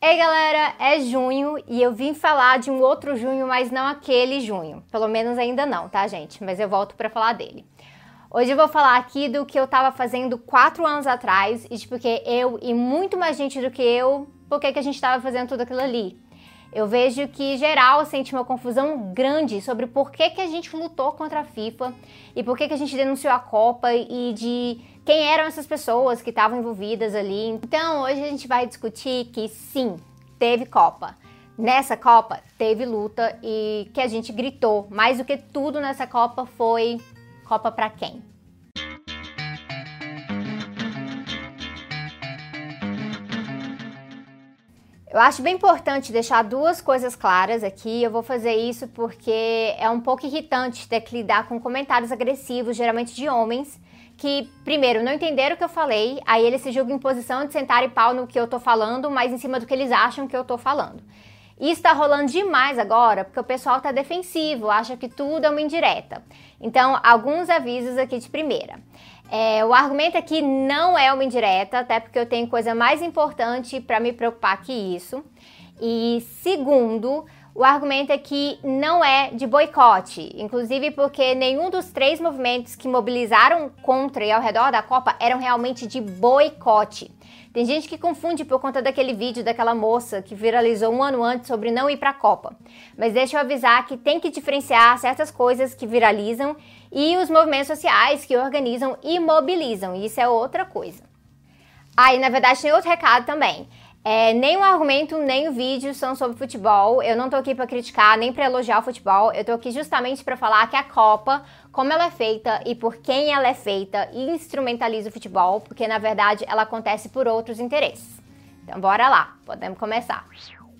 Ei galera, é junho e eu vim falar de um outro junho, mas não aquele junho. Pelo menos ainda não, tá, gente? Mas eu volto para falar dele. Hoje eu vou falar aqui do que eu tava fazendo quatro anos atrás e de porque eu e muito mais gente do que eu, por que a gente tava fazendo tudo aquilo ali. Eu vejo que geral sente uma confusão grande sobre por que, que a gente lutou contra a FIFA e por que, que a gente denunciou a Copa e de quem eram essas pessoas que estavam envolvidas ali. Então, hoje a gente vai discutir que sim, teve Copa. Nessa Copa teve luta e que a gente gritou. Mais do que tudo nessa Copa foi Copa para quem? Eu acho bem importante deixar duas coisas claras aqui. Eu vou fazer isso porque é um pouco irritante ter que lidar com comentários agressivos, geralmente de homens, que, primeiro, não entenderam o que eu falei, aí eles se julgam em posição de sentar e pau no que eu tô falando, mas em cima do que eles acham que eu tô falando. Isso tá rolando demais agora, porque o pessoal tá defensivo, acha que tudo é uma indireta. Então, alguns avisos aqui de primeira. É, o argumento aqui não é uma indireta, até porque eu tenho coisa mais importante para me preocupar que isso. E segundo, o argumento é que não é de boicote, inclusive porque nenhum dos três movimentos que mobilizaram contra e ao redor da Copa eram realmente de boicote. Tem gente que confunde por conta daquele vídeo daquela moça que viralizou um ano antes sobre não ir para a Copa. Mas deixa eu avisar que tem que diferenciar certas coisas que viralizam e os movimentos sociais que organizam e mobilizam. Isso é outra coisa. Ah, na verdade tem outro recado também. É, nem o argumento, nem o vídeo são sobre futebol. Eu não tô aqui para criticar, nem para elogiar o futebol. Eu tô aqui justamente para falar que a Copa, como ela é feita e por quem ela é feita, instrumentaliza o futebol, porque na verdade ela acontece por outros interesses. Então bora lá, podemos começar.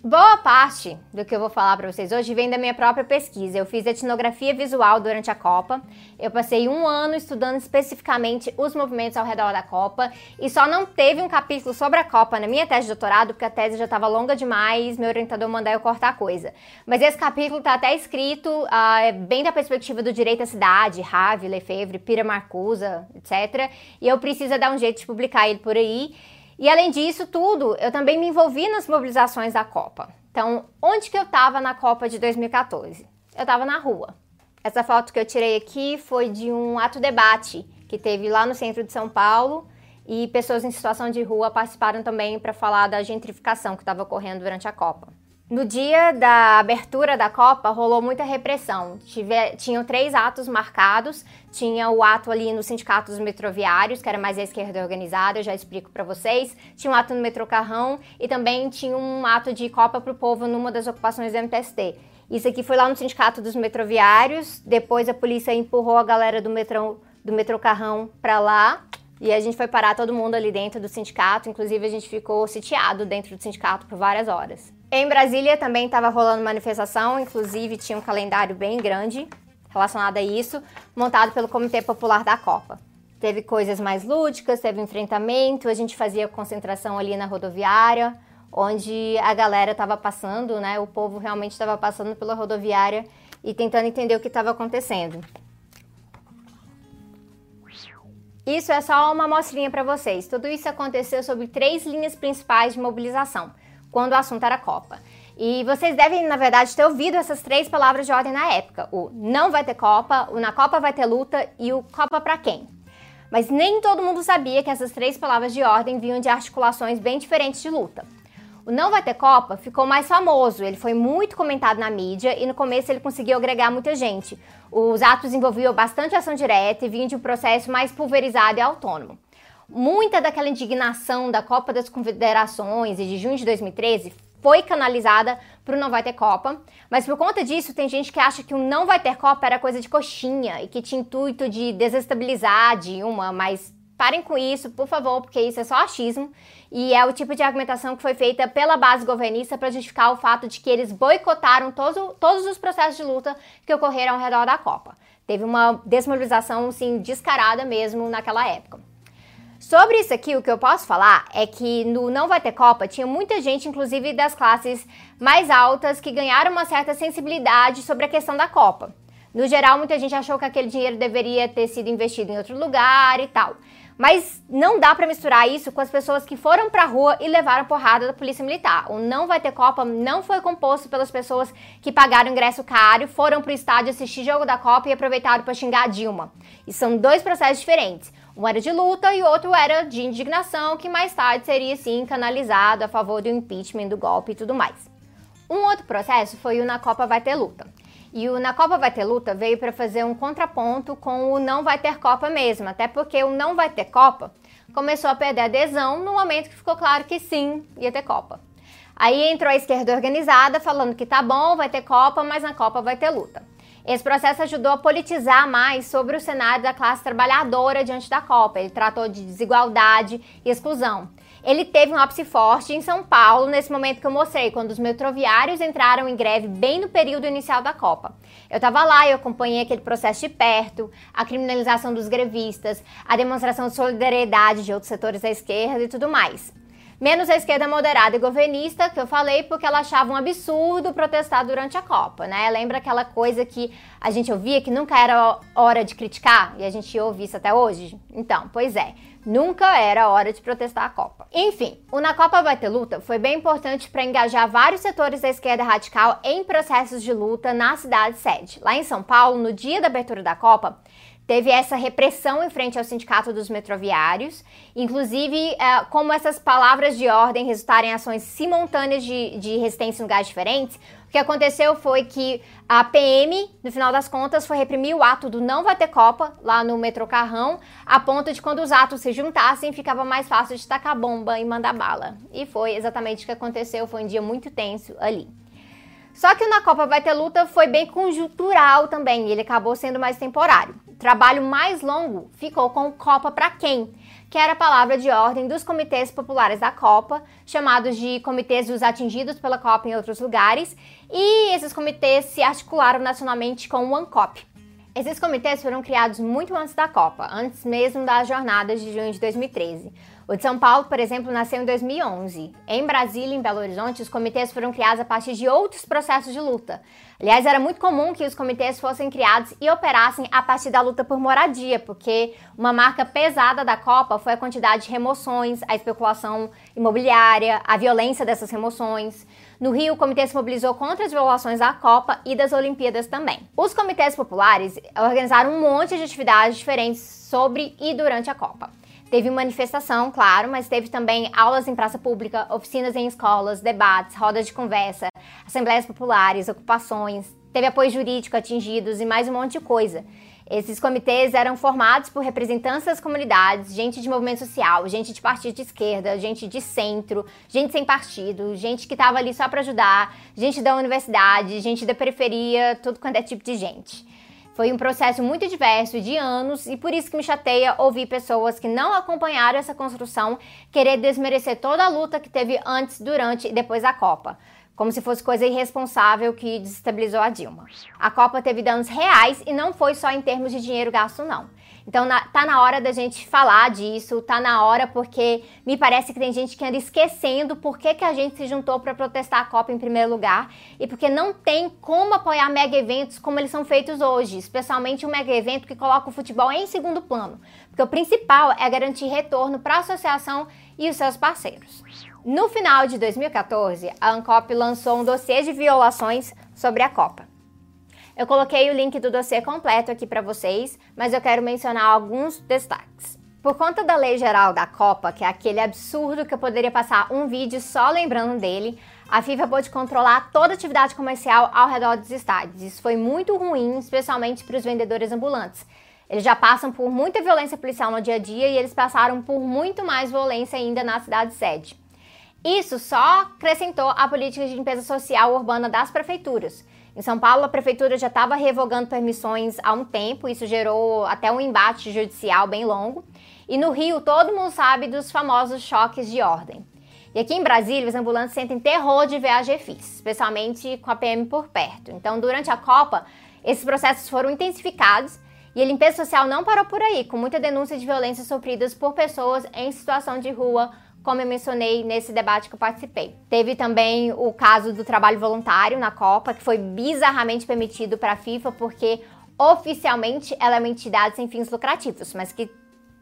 Boa parte do que eu vou falar para vocês hoje vem da minha própria pesquisa. Eu fiz etnografia visual durante a Copa. Eu passei um ano estudando especificamente os movimentos ao redor da Copa e só não teve um capítulo sobre a Copa na minha tese de doutorado porque a tese já estava longa demais. Meu orientador mandou eu cortar coisa. Mas esse capítulo está até escrito uh, bem da perspectiva do direito à cidade, Rave, Lefebvre, Pira Marcusa, etc. E eu preciso dar um jeito de publicar ele por aí. E além disso tudo, eu também me envolvi nas mobilizações da Copa. Então, onde que eu estava na Copa de 2014? Eu estava na rua. Essa foto que eu tirei aqui foi de um ato debate que teve lá no centro de São Paulo e pessoas em situação de rua participaram também para falar da gentrificação que estava ocorrendo durante a Copa. No dia da abertura da Copa, rolou muita repressão. Tive, tinham três atos marcados. Tinha o ato ali no Sindicato dos Metroviários, que era mais a esquerda organizada, eu já explico para vocês. Tinha um ato no Metrô Carrão e também tinha um ato de Copa pro Povo numa das ocupações do MTST. Isso aqui foi lá no Sindicato dos Metroviários. Depois a polícia empurrou a galera do metrô, do metrô Carrão para lá. E a gente foi parar todo mundo ali dentro do sindicato. Inclusive, a gente ficou sitiado dentro do sindicato por várias horas. Em Brasília também estava rolando manifestação, inclusive tinha um calendário bem grande relacionado a isso, montado pelo Comitê Popular da Copa. Teve coisas mais lúdicas, teve enfrentamento, a gente fazia concentração ali na rodoviária, onde a galera estava passando, né? O povo realmente estava passando pela rodoviária e tentando entender o que estava acontecendo. Isso é só uma amostrinha para vocês. Tudo isso aconteceu sobre três linhas principais de mobilização quando o assunto era Copa. E vocês devem, na verdade, ter ouvido essas três palavras de ordem na época: o não vai ter Copa, o na Copa vai ter luta e o Copa para quem. Mas nem todo mundo sabia que essas três palavras de ordem vinham de articulações bem diferentes de luta. O Não Vai Ter Copa ficou mais famoso, ele foi muito comentado na mídia e no começo ele conseguiu agregar muita gente. Os atos envolviam bastante ação direta e vinham de um processo mais pulverizado e autônomo. Muita daquela indignação da Copa das Confederações e de junho de 2013 foi canalizada para o Não Vai Ter Copa, mas por conta disso tem gente que acha que o Não Vai Ter Copa era coisa de coxinha e que tinha intuito de desestabilizar Dilma, mas parem com isso, por favor, porque isso é só achismo e é o tipo de argumentação que foi feita pela base governista para justificar o fato de que eles boicotaram todo, todos os processos de luta que ocorreram ao redor da Copa. Teve uma desmobilização, assim, descarada mesmo naquela época. Sobre isso aqui, o que eu posso falar é que no Não Vai Ter Copa tinha muita gente, inclusive das classes mais altas, que ganharam uma certa sensibilidade sobre a questão da Copa. No geral, muita gente achou que aquele dinheiro deveria ter sido investido em outro lugar e tal. Mas não dá para misturar isso com as pessoas que foram pra rua e levaram porrada da polícia militar. O Não Vai Ter Copa não foi composto pelas pessoas que pagaram ingresso caro, foram pro estádio assistir jogo da Copa e aproveitaram para xingar a Dilma. E são dois processos diferentes. Um era de luta e outro era de indignação, que mais tarde seria sim canalizado a favor do impeachment, do golpe e tudo mais. Um outro processo foi o Na Copa Vai Ter Luta. E o Na Copa Vai Ter Luta veio para fazer um contraponto com o Não Vai Ter Copa mesmo, até porque o Não Vai Ter Copa começou a perder adesão no momento que ficou claro que sim, ia ter Copa. Aí entrou a esquerda organizada falando que tá bom, vai ter Copa, mas na Copa vai ter luta. Esse processo ajudou a politizar mais sobre o cenário da classe trabalhadora diante da Copa. Ele tratou de desigualdade e exclusão. Ele teve um ápice forte em São Paulo, nesse momento que eu mostrei, quando os metroviários entraram em greve bem no período inicial da Copa. Eu estava lá e acompanhei aquele processo de perto, a criminalização dos grevistas, a demonstração de solidariedade de outros setores da esquerda e tudo mais. Menos a esquerda moderada e governista, que eu falei, porque ela achava um absurdo protestar durante a Copa, né? Lembra aquela coisa que a gente ouvia que nunca era hora de criticar? E a gente ouve isso até hoje? Então, pois é. Nunca era hora de protestar a Copa. Enfim, o Na Copa Vai Ter Luta foi bem importante para engajar vários setores da esquerda radical em processos de luta na cidade sede. Lá em São Paulo, no dia da abertura da Copa, teve essa repressão em frente ao Sindicato dos Metroviários, inclusive é, como essas palavras de ordem resultaram em ações simultâneas de, de resistência em lugares diferentes, o que aconteceu foi que a PM, no final das contas, foi reprimir o ato do não vai ter Copa lá no metrô Carrão, a ponto de quando os atos se juntassem, ficava mais fácil de tacar bomba e mandar bala. E foi exatamente o que aconteceu, foi um dia muito tenso ali. Só que o Na Copa Vai Ter Luta foi bem conjuntural também, ele acabou sendo mais temporário trabalho mais longo ficou com Copa para quem, que era a palavra de ordem dos comitês populares da Copa, chamados de comitês dos atingidos pela Copa em outros lugares, e esses comitês se articularam nacionalmente com o ANCOP. Esses comitês foram criados muito antes da Copa, antes mesmo das jornadas de junho de 2013. O de São Paulo, por exemplo, nasceu em 2011. Em Brasília em Belo Horizonte, os comitês foram criados a partir de outros processos de luta. Aliás, era muito comum que os comitês fossem criados e operassem a partir da luta por moradia, porque uma marca pesada da Copa foi a quantidade de remoções, a especulação imobiliária, a violência dessas remoções. No Rio, o comitê se mobilizou contra as violações da Copa e das Olimpíadas também. Os comitês populares organizaram um monte de atividades diferentes sobre e durante a Copa. Teve manifestação, claro, mas teve também aulas em praça pública, oficinas em escolas, debates, rodas de conversa, assembleias populares, ocupações, teve apoio jurídico atingidos e mais um monte de coisa. Esses comitês eram formados por representantes das comunidades, gente de movimento social, gente de partido de esquerda, gente de centro, gente sem partido, gente que estava ali só para ajudar, gente da universidade, gente da periferia, tudo quanto é tipo de gente. Foi um processo muito diverso de anos e por isso que me chateia ouvir pessoas que não acompanharam essa construção querer desmerecer toda a luta que teve antes, durante e depois da Copa como se fosse coisa irresponsável que desestabilizou a Dilma. A Copa teve danos reais e não foi só em termos de dinheiro gasto, não. Então na, tá na hora da gente falar disso, tá na hora porque me parece que tem gente que anda esquecendo por que, que a gente se juntou para protestar a Copa em primeiro lugar e porque não tem como apoiar mega eventos como eles são feitos hoje, especialmente um mega evento que coloca o futebol em segundo plano, porque o principal é garantir retorno para a associação e os seus parceiros. No final de 2014, a ANCOP lançou um dossiê de violações sobre a Copa. Eu coloquei o link do dossiê completo aqui para vocês, mas eu quero mencionar alguns destaques. Por conta da lei geral da Copa, que é aquele absurdo que eu poderia passar um vídeo só lembrando dele, a FIFA pôde controlar toda atividade comercial ao redor dos estádios. Isso foi muito ruim, especialmente para os vendedores ambulantes. Eles já passam por muita violência policial no dia a dia e eles passaram por muito mais violência ainda na cidade sede. Isso só acrescentou a política de limpeza social urbana das prefeituras. Em São Paulo, a prefeitura já estava revogando permissões há um tempo, isso gerou até um embate judicial bem longo. E no Rio, todo mundo sabe dos famosos choques de ordem. E aqui em Brasília, os ambulantes sentem terror de ver a GFIS, especialmente com a PM por perto. Então, durante a Copa, esses processos foram intensificados e a limpeza social não parou por aí, com muita denúncia de violências sofridas por pessoas em situação de rua como eu mencionei nesse debate que eu participei. Teve também o caso do trabalho voluntário na Copa, que foi bizarramente permitido para a FIFA, porque Oficialmente, ela é uma entidade sem fins lucrativos, mas que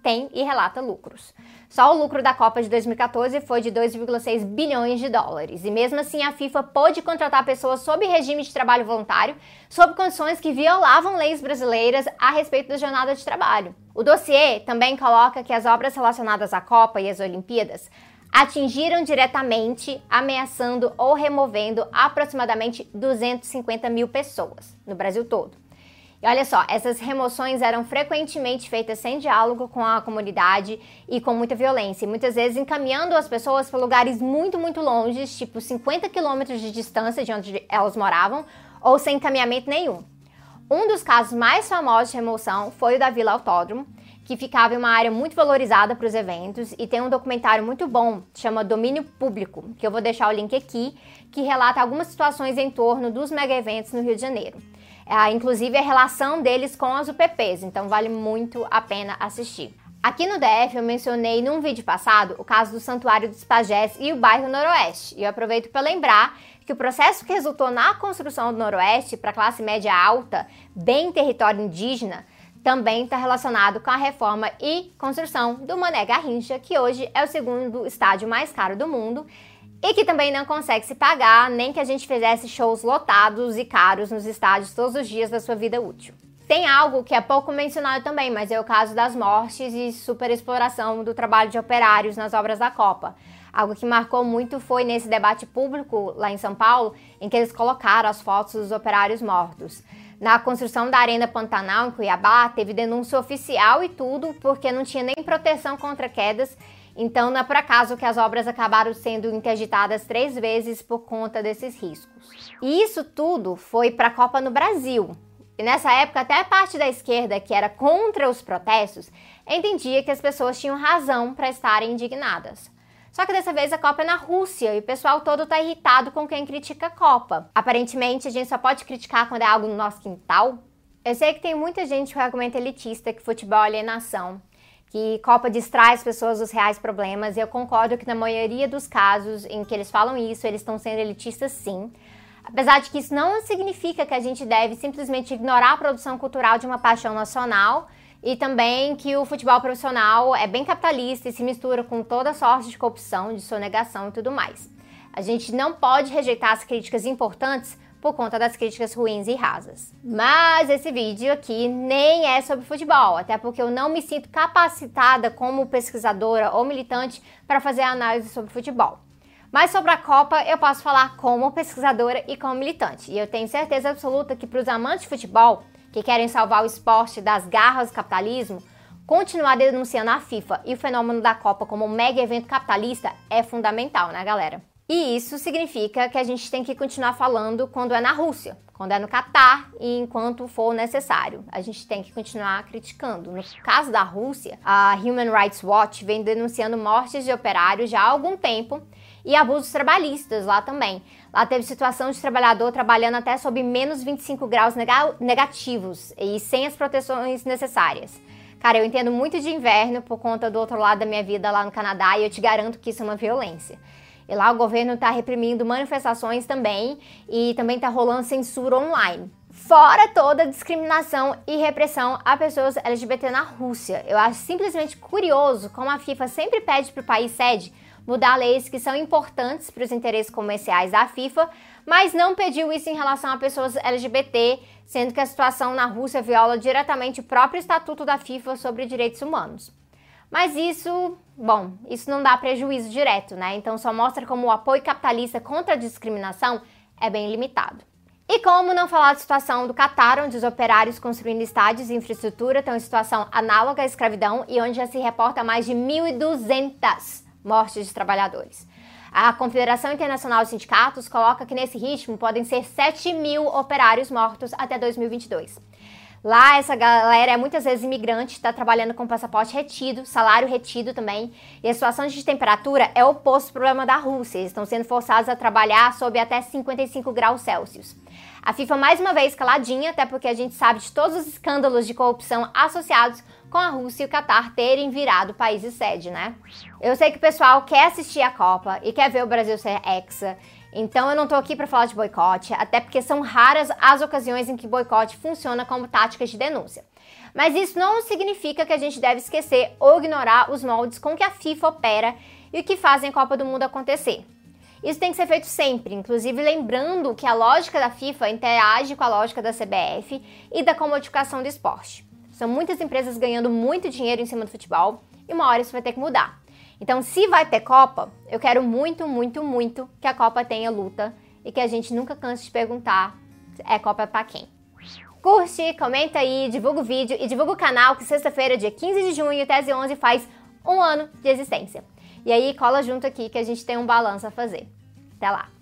tem e relata lucros. Só o lucro da Copa de 2014 foi de 2,6 bilhões de dólares. E mesmo assim, a FIFA pôde contratar pessoas sob regime de trabalho voluntário, sob condições que violavam leis brasileiras a respeito da jornada de trabalho. O dossiê também coloca que as obras relacionadas à Copa e às Olimpíadas atingiram diretamente, ameaçando ou removendo aproximadamente 250 mil pessoas no Brasil todo. E olha só, essas remoções eram frequentemente feitas sem diálogo com a comunidade e com muita violência, muitas vezes encaminhando as pessoas para lugares muito, muito longe, tipo 50 quilômetros de distância de onde elas moravam, ou sem encaminhamento nenhum. Um dos casos mais famosos de remoção foi o da Vila Autódromo, que ficava em uma área muito valorizada para os eventos e tem um documentário muito bom, chama Domínio Público, que eu vou deixar o link aqui, que relata algumas situações em torno dos mega eventos no Rio de Janeiro é, inclusive a relação deles com as UPPs, então vale muito a pena assistir. Aqui no DF eu mencionei num vídeo passado o caso do Santuário dos Pajés e o bairro Noroeste, e eu aproveito para lembrar que o processo que resultou na construção do Noroeste para classe média alta, bem território indígena, também está relacionado com a reforma e construção do Mané Garrincha, que hoje é o segundo estádio mais caro do mundo e que também não consegue se pagar, nem que a gente fizesse shows lotados e caros nos estádios todos os dias da sua vida útil. Tem algo que é pouco mencionado também, mas é o caso das mortes e superexploração do trabalho de operários nas obras da Copa. Algo que marcou muito foi nesse debate público lá em São Paulo, em que eles colocaram as fotos dos operários mortos. Na construção da Arena Pantanal, em Cuiabá, teve denúncia oficial e tudo, porque não tinha nem proteção contra quedas então, não é por acaso que as obras acabaram sendo interditadas três vezes por conta desses riscos. E isso tudo foi para a Copa no Brasil. E nessa época, até a parte da esquerda, que era contra os protestos, entendia que as pessoas tinham razão para estarem indignadas. Só que dessa vez a Copa é na Rússia e o pessoal todo está irritado com quem critica a Copa. Aparentemente, a gente só pode criticar quando é algo no nosso quintal. Eu sei que tem muita gente com argumento elitista que futebol é alienação que Copa distrai as pessoas dos reais problemas, e eu concordo que na maioria dos casos em que eles falam isso, eles estão sendo elitistas sim. Apesar de que isso não significa que a gente deve simplesmente ignorar a produção cultural de uma paixão nacional e também que o futebol profissional é bem capitalista e se mistura com toda sorte de corrupção, de sonegação e tudo mais. A gente não pode rejeitar as críticas importantes por conta das críticas ruins e rasas. Mas esse vídeo aqui nem é sobre futebol, até porque eu não me sinto capacitada como pesquisadora ou militante para fazer análise sobre futebol. Mas sobre a Copa eu posso falar como pesquisadora e como militante. E eu tenho certeza absoluta que para os amantes de futebol, que querem salvar o esporte das garras do capitalismo, continuar denunciando a FIFA e o fenômeno da Copa como um mega evento capitalista é fundamental, né, galera? E isso significa que a gente tem que continuar falando quando é na Rússia, quando é no Catar e enquanto for necessário. A gente tem que continuar criticando. No caso da Rússia, a Human Rights Watch vem denunciando mortes de operários já há algum tempo e abusos trabalhistas lá também. Lá teve situação de trabalhador trabalhando até sob menos 25 graus negativos e sem as proteções necessárias. Cara, eu entendo muito de inverno por conta do outro lado da minha vida lá no Canadá e eu te garanto que isso é uma violência. E lá o governo está reprimindo manifestações também e também está rolando censura online. Fora toda a discriminação e repressão a pessoas LGBT na Rússia. Eu acho simplesmente curioso como a FIFA sempre pede para o país sede mudar leis que são importantes para os interesses comerciais da FIFA, mas não pediu isso em relação a pessoas LGBT, sendo que a situação na Rússia viola diretamente o próprio estatuto da FIFA sobre direitos humanos. Mas isso, bom, isso não dá prejuízo direto, né? Então só mostra como o apoio capitalista contra a discriminação é bem limitado. E como não falar da situação do Catar, onde os operários construindo estádios e infraestrutura estão em situação análoga à escravidão e onde já se reporta mais de 1.200 mortes de trabalhadores. A Confederação Internacional de Sindicatos coloca que nesse ritmo podem ser 7 mil operários mortos até 2022. Lá, essa galera é muitas vezes imigrante, está trabalhando com passaporte retido, salário retido também. E a situação de temperatura é o oposto do problema da Rússia. Eles estão sendo forçados a trabalhar sob até 55 graus Celsius. A FIFA mais uma vez caladinha, até porque a gente sabe de todos os escândalos de corrupção associados com a Rússia e o Catar terem virado países sede, né? Eu sei que o pessoal quer assistir a Copa e quer ver o Brasil ser hexa Então eu não tô aqui para falar de boicote, até porque são raras as ocasiões em que boicote funciona como tática de denúncia. Mas isso não significa que a gente deve esquecer ou ignorar os moldes com que a FIFA opera e o que fazem a Copa do Mundo acontecer. Isso tem que ser feito sempre, inclusive lembrando que a lógica da FIFA interage com a lógica da CBF e da comodificação do esporte. São muitas empresas ganhando muito dinheiro em cima do futebol e uma hora isso vai ter que mudar. Então, se vai ter Copa, eu quero muito, muito, muito que a Copa tenha luta e que a gente nunca canse de perguntar é Copa para quem. Curte, comenta aí, divulga o vídeo e divulga o canal que sexta-feira, dia 15 de junho, Tese 11 faz um ano de existência. E aí cola junto aqui que a gente tem um balanço a fazer. Até lá!